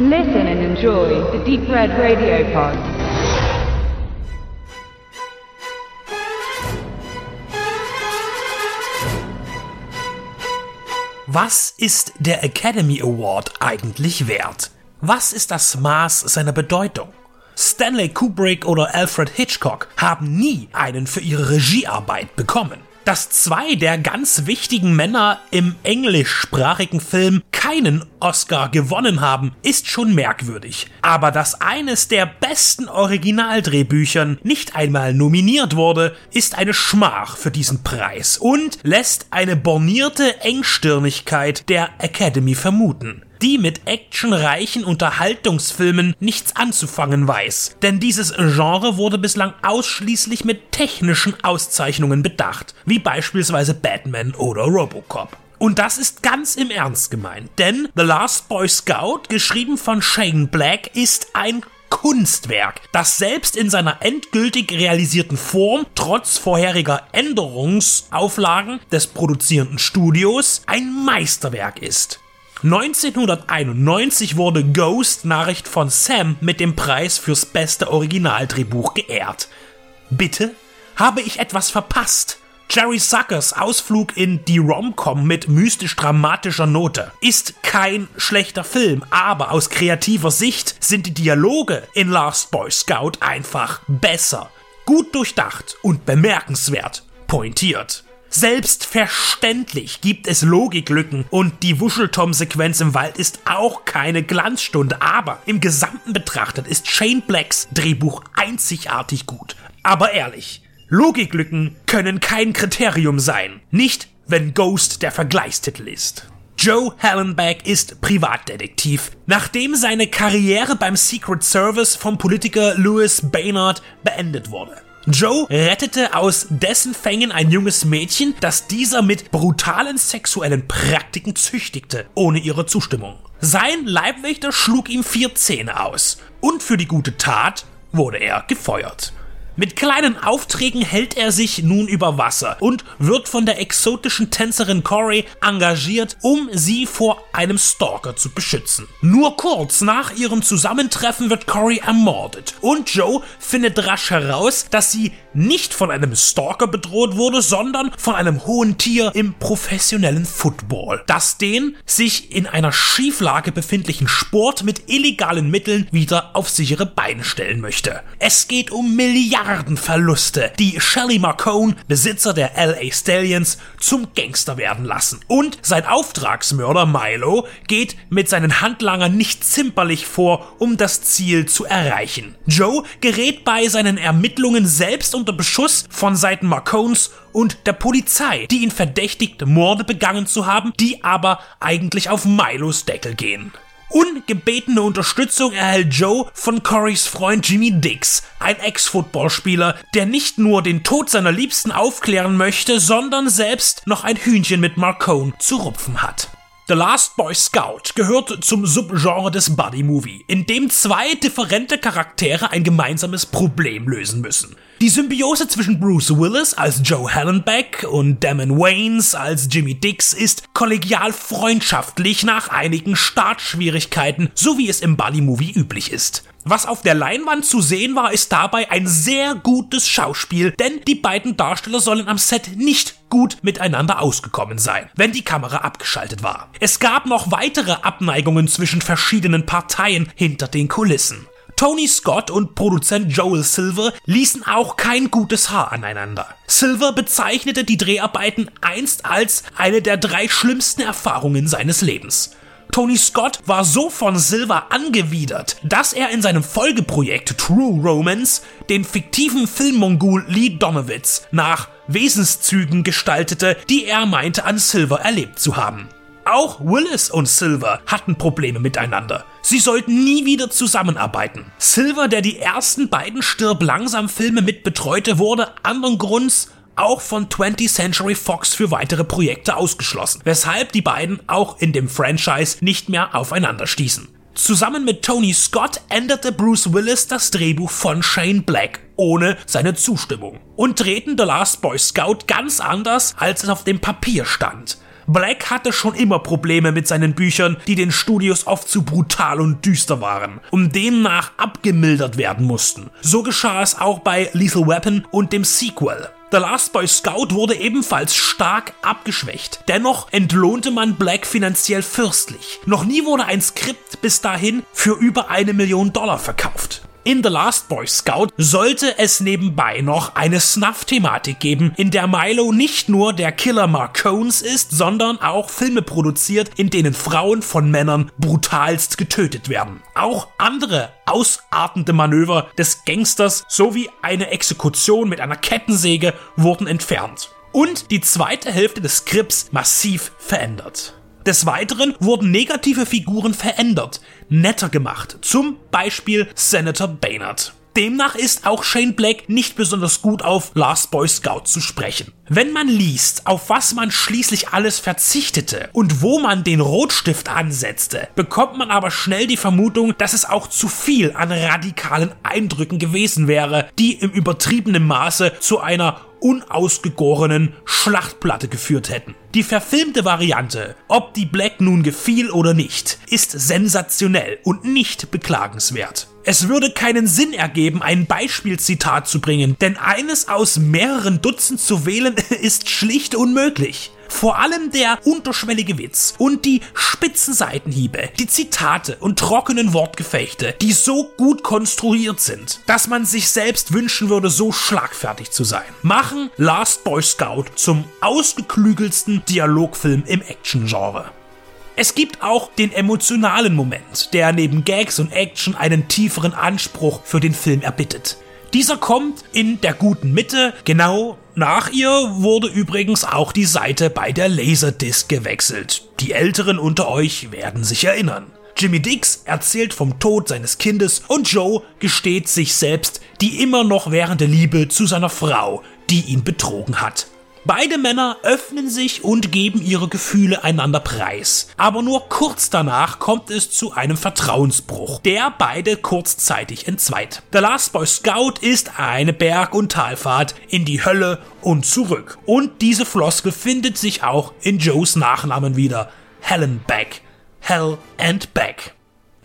Listen and enjoy the Deep Red Radio Pod. Was ist der Academy Award eigentlich wert? Was ist das Maß seiner Bedeutung? Stanley Kubrick oder Alfred Hitchcock haben nie einen für ihre Regiearbeit bekommen. Dass zwei der ganz wichtigen Männer im englischsprachigen Film keinen Oscar gewonnen haben, ist schon merkwürdig. Aber dass eines der besten Originaldrehbüchern nicht einmal nominiert wurde, ist eine Schmach für diesen Preis und lässt eine bornierte Engstirnigkeit der Academy vermuten die mit actionreichen Unterhaltungsfilmen nichts anzufangen weiß. Denn dieses Genre wurde bislang ausschließlich mit technischen Auszeichnungen bedacht, wie beispielsweise Batman oder Robocop. Und das ist ganz im Ernst gemeint, denn The Last Boy Scout, geschrieben von Shane Black, ist ein Kunstwerk, das selbst in seiner endgültig realisierten Form trotz vorheriger Änderungsauflagen des produzierenden Studios ein Meisterwerk ist. 1991 wurde Ghost Nachricht von Sam mit dem Preis fürs beste Originaldrehbuch geehrt. Bitte? Habe ich etwas verpasst? Jerry Suckers Ausflug in die Romcom mit mystisch-dramatischer Note ist kein schlechter Film, aber aus kreativer Sicht sind die Dialoge in Last Boy Scout einfach besser. Gut durchdacht und bemerkenswert pointiert. Selbstverständlich gibt es Logiklücken und die Wuscheltom-Sequenz im Wald ist auch keine Glanzstunde, aber im Gesamten betrachtet ist Shane Blacks Drehbuch einzigartig gut. Aber ehrlich, Logiklücken können kein Kriterium sein. Nicht, wenn Ghost der Vergleichstitel ist. Joe Hallenbeck ist Privatdetektiv. Nachdem seine Karriere beim Secret Service vom Politiker Louis Baynard beendet wurde. Joe rettete aus dessen Fängen ein junges Mädchen, das dieser mit brutalen sexuellen Praktiken züchtigte, ohne ihre Zustimmung. Sein Leibwächter schlug ihm vier Zähne aus und für die gute Tat wurde er gefeuert. Mit kleinen Aufträgen hält er sich nun über Wasser und wird von der exotischen Tänzerin Corey engagiert, um sie vor einem Stalker zu beschützen. Nur kurz nach ihrem Zusammentreffen wird Corey ermordet und Joe findet rasch heraus, dass sie nicht von einem Stalker bedroht wurde, sondern von einem hohen Tier im professionellen Football, das den sich in einer Schieflage befindlichen Sport mit illegalen Mitteln wieder auf sichere Beine stellen möchte. Es geht um Milliarden Milliardenverluste, die Shelly Marcone, Besitzer der LA Stallions, zum Gangster werden lassen. Und sein Auftragsmörder Milo geht mit seinen Handlangern nicht zimperlich vor, um das Ziel zu erreichen. Joe gerät bei seinen Ermittlungen selbst unter Beschuss von Seiten Marcones und der Polizei, die ihn verdächtigt, Morde begangen zu haben, die aber eigentlich auf Milos Deckel gehen. Ungebetene Unterstützung erhält Joe von Corys Freund Jimmy Dix, ein Ex-Footballspieler, der nicht nur den Tod seiner Liebsten aufklären möchte, sondern selbst noch ein Hühnchen mit Marcone zu rupfen hat. The Last Boy Scout gehört zum Subgenre des Buddy Movie, in dem zwei differente Charaktere ein gemeinsames Problem lösen müssen. Die Symbiose zwischen Bruce Willis als Joe Hallenbeck und Damon Waynes als Jimmy Dix ist kollegial freundschaftlich nach einigen Startschwierigkeiten, so wie es im Buddy-Movie üblich ist. Was auf der Leinwand zu sehen war, ist dabei ein sehr gutes Schauspiel, denn die beiden Darsteller sollen am Set nicht gut miteinander ausgekommen sein, wenn die Kamera abgeschaltet war. Es gab noch weitere Abneigungen zwischen verschiedenen Parteien hinter den Kulissen. Tony Scott und Produzent Joel Silver ließen auch kein gutes Haar aneinander. Silver bezeichnete die Dreharbeiten einst als eine der drei schlimmsten Erfahrungen seines Lebens. Tony Scott war so von Silver angewidert, dass er in seinem Folgeprojekt True Romance den fiktiven Filmmongul Lee Donowitz nach Wesenszügen gestaltete, die er meinte an Silver erlebt zu haben. Auch Willis und Silver hatten Probleme miteinander. Sie sollten nie wieder zusammenarbeiten. Silver, der die ersten beiden Stirb langsam Filme mitbetreute, wurde anderen Grunds auch von 20th Century Fox für weitere Projekte ausgeschlossen, weshalb die beiden auch in dem Franchise nicht mehr aufeinander stießen. Zusammen mit Tony Scott änderte Bruce Willis das Drehbuch von Shane Black ohne seine Zustimmung und drehten The Last Boy Scout ganz anders, als es auf dem Papier stand. Black hatte schon immer Probleme mit seinen Büchern, die den Studios oft zu brutal und düster waren und demnach abgemildert werden mussten. So geschah es auch bei Lethal Weapon und dem Sequel. The Last Boy Scout wurde ebenfalls stark abgeschwächt. Dennoch entlohnte man Black finanziell fürstlich. Noch nie wurde ein Skript bis dahin für über eine Million Dollar verkauft. In The Last Boy Scout sollte es nebenbei noch eine Snuff-Thematik geben, in der Milo nicht nur der Killer Marcones ist, sondern auch Filme produziert, in denen Frauen von Männern brutalst getötet werden. Auch andere ausartende Manöver des Gangsters sowie eine Exekution mit einer Kettensäge wurden entfernt. Und die zweite Hälfte des Skripts massiv verändert. Des Weiteren wurden negative Figuren verändert, netter gemacht, zum Beispiel Senator Baynard. Demnach ist auch Shane Black nicht besonders gut auf Last Boy Scout zu sprechen. Wenn man liest, auf was man schließlich alles verzichtete und wo man den Rotstift ansetzte, bekommt man aber schnell die Vermutung, dass es auch zu viel an radikalen Eindrücken gewesen wäre, die im übertriebenen Maße zu einer unausgegorenen Schlachtplatte geführt hätten. Die verfilmte Variante, ob die Black nun gefiel oder nicht, ist sensationell und nicht beklagenswert. Es würde keinen Sinn ergeben, ein Beispielzitat zu bringen, denn eines aus mehreren Dutzend zu wählen ist schlicht unmöglich. Vor allem der unterschwellige Witz und die spitzen Seitenhiebe, die Zitate und trockenen Wortgefechte, die so gut konstruiert sind, dass man sich selbst wünschen würde, so schlagfertig zu sein, machen Last Boy Scout zum ausgeklügelsten Dialogfilm im Action-Genre. Es gibt auch den emotionalen Moment, der neben Gags und Action einen tieferen Anspruch für den Film erbittet. Dieser kommt in der guten Mitte, genau nach ihr wurde übrigens auch die Seite bei der Laserdisc gewechselt. Die Älteren unter euch werden sich erinnern. Jimmy Dix erzählt vom Tod seines Kindes und Joe gesteht sich selbst die immer noch währende Liebe zu seiner Frau, die ihn betrogen hat. Beide Männer öffnen sich und geben ihre Gefühle einander preis. Aber nur kurz danach kommt es zu einem Vertrauensbruch, der beide kurzzeitig entzweit. The Last Boy Scout ist eine Berg- und Talfahrt in die Hölle und zurück. Und diese Floskel findet sich auch in Joes Nachnamen wieder. Helen Beck. Hell and Back.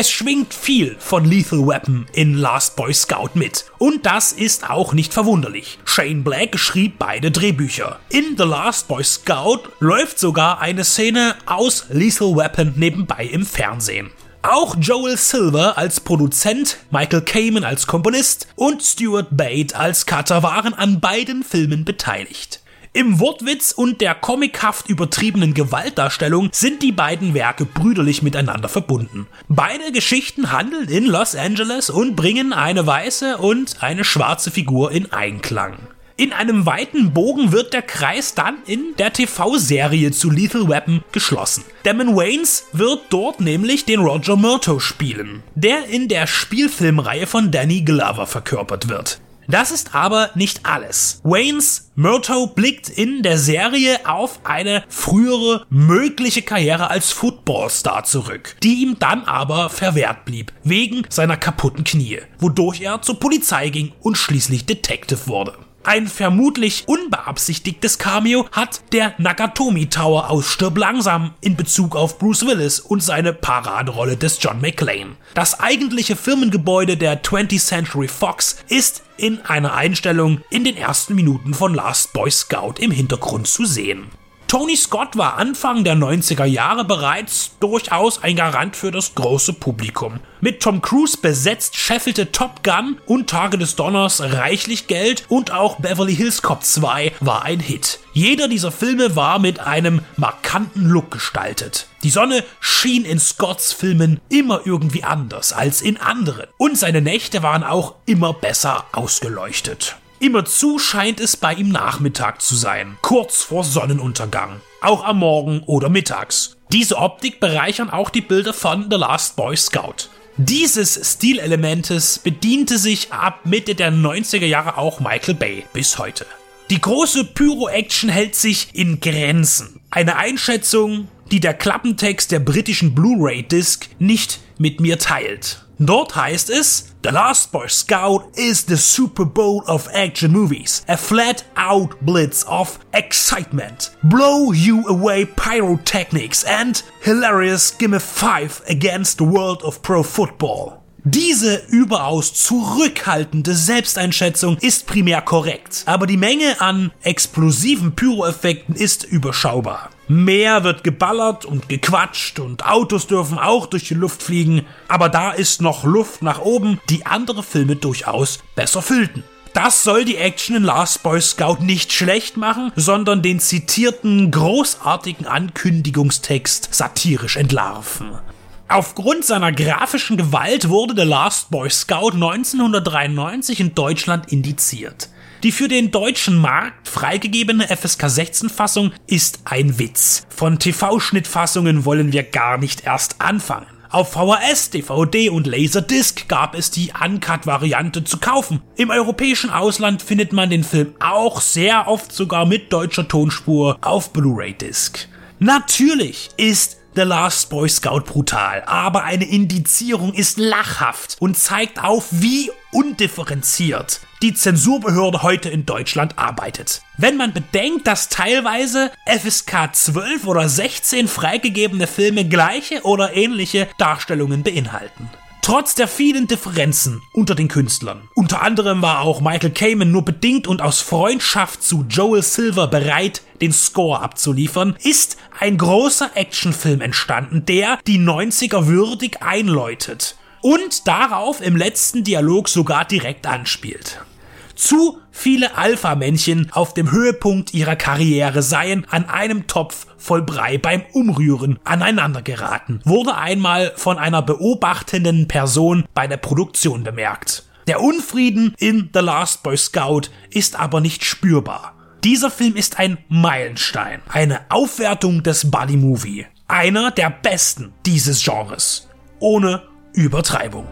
Es schwingt viel von Lethal Weapon in Last Boy Scout mit. Und das ist auch nicht verwunderlich. Shane Black schrieb beide Drehbücher. In The Last Boy Scout läuft sogar eine Szene aus Lethal Weapon nebenbei im Fernsehen. Auch Joel Silver als Produzent, Michael Kamen als Komponist und Stuart Bate als Cutter waren an beiden Filmen beteiligt. Im Wortwitz und der comichaft übertriebenen Gewaltdarstellung sind die beiden Werke brüderlich miteinander verbunden. Beide Geschichten handeln in Los Angeles und bringen eine weiße und eine schwarze Figur in Einklang. In einem weiten Bogen wird der Kreis dann in der TV-Serie zu Lethal Weapon geschlossen. Damon Waynes wird dort nämlich den Roger Murto spielen, der in der Spielfilmreihe von Danny Glover verkörpert wird. Das ist aber nicht alles. Waynes Murto blickt in der Serie auf eine frühere mögliche Karriere als Footballstar zurück, die ihm dann aber verwehrt blieb, wegen seiner kaputten Knie, wodurch er zur Polizei ging und schließlich Detective wurde. Ein vermutlich unbeabsichtigtes Cameo hat der Nakatomi Tower aus Stirb langsam in Bezug auf Bruce Willis und seine Paraderolle des John McClane. Das eigentliche Firmengebäude der 20th Century Fox ist in einer Einstellung in den ersten Minuten von Last Boy Scout im Hintergrund zu sehen. Tony Scott war Anfang der 90er Jahre bereits durchaus ein Garant für das große Publikum. Mit Tom Cruise besetzt scheffelte Top Gun und Tage des Donners reichlich Geld und auch Beverly Hills Cop 2 war ein Hit. Jeder dieser Filme war mit einem markanten Look gestaltet. Die Sonne schien in Scotts Filmen immer irgendwie anders als in anderen und seine Nächte waren auch immer besser ausgeleuchtet. Immerzu scheint es bei ihm Nachmittag zu sein, kurz vor Sonnenuntergang, auch am Morgen oder mittags. Diese Optik bereichern auch die Bilder von The Last Boy Scout. Dieses Stilelementes bediente sich ab Mitte der 90er Jahre auch Michael Bay bis heute. Die große Pyro-Action hält sich in Grenzen. Eine Einschätzung, die der Klappentext der britischen Blu-ray-Disc nicht mit mir teilt. Dort heißt es, The Last Boy Scout is the Super Bowl of action movies, a flat out blitz of excitement, blow you away pyrotechnics and hilarious gimme five against the world of pro football. Diese überaus zurückhaltende Selbsteinschätzung ist primär korrekt, aber die Menge an explosiven Pyroeffekten ist überschaubar. Mehr wird geballert und gequatscht und Autos dürfen auch durch die Luft fliegen, aber da ist noch Luft nach oben, die andere Filme durchaus besser füllten. Das soll die Action in Last Boy Scout nicht schlecht machen, sondern den zitierten großartigen Ankündigungstext satirisch entlarven. Aufgrund seiner grafischen Gewalt wurde The Last Boy Scout 1993 in Deutschland indiziert. Die für den deutschen Markt freigegebene FSK 16 Fassung ist ein Witz. Von TV-Schnittfassungen wollen wir gar nicht erst anfangen. Auf VHS, DVD und Laserdisc gab es die Uncut-Variante zu kaufen. Im europäischen Ausland findet man den Film auch sehr oft sogar mit deutscher Tonspur auf Blu-ray-Disc. Natürlich ist The Last Boy Scout brutal, aber eine Indizierung ist lachhaft und zeigt auf, wie undifferenziert die Zensurbehörde heute in Deutschland arbeitet. Wenn man bedenkt, dass teilweise FSK 12 oder 16 freigegebene Filme gleiche oder ähnliche Darstellungen beinhalten. Trotz der vielen Differenzen unter den Künstlern. Unter anderem war auch Michael Kamen nur bedingt und aus Freundschaft zu Joel Silver bereit, den Score abzuliefern, ist ein großer Actionfilm entstanden, der die 90er würdig einläutet und darauf im letzten Dialog sogar direkt anspielt. Zu viele Alpha-Männchen auf dem Höhepunkt ihrer Karriere seien an einem Topf voll Brei beim Umrühren aneinander geraten, wurde einmal von einer beobachtenden Person bei der Produktion bemerkt. Der Unfrieden in The Last Boy Scout ist aber nicht spürbar. Dieser Film ist ein Meilenstein, eine Aufwertung des Buddy Movie, einer der besten dieses Genres, ohne Übertreibung.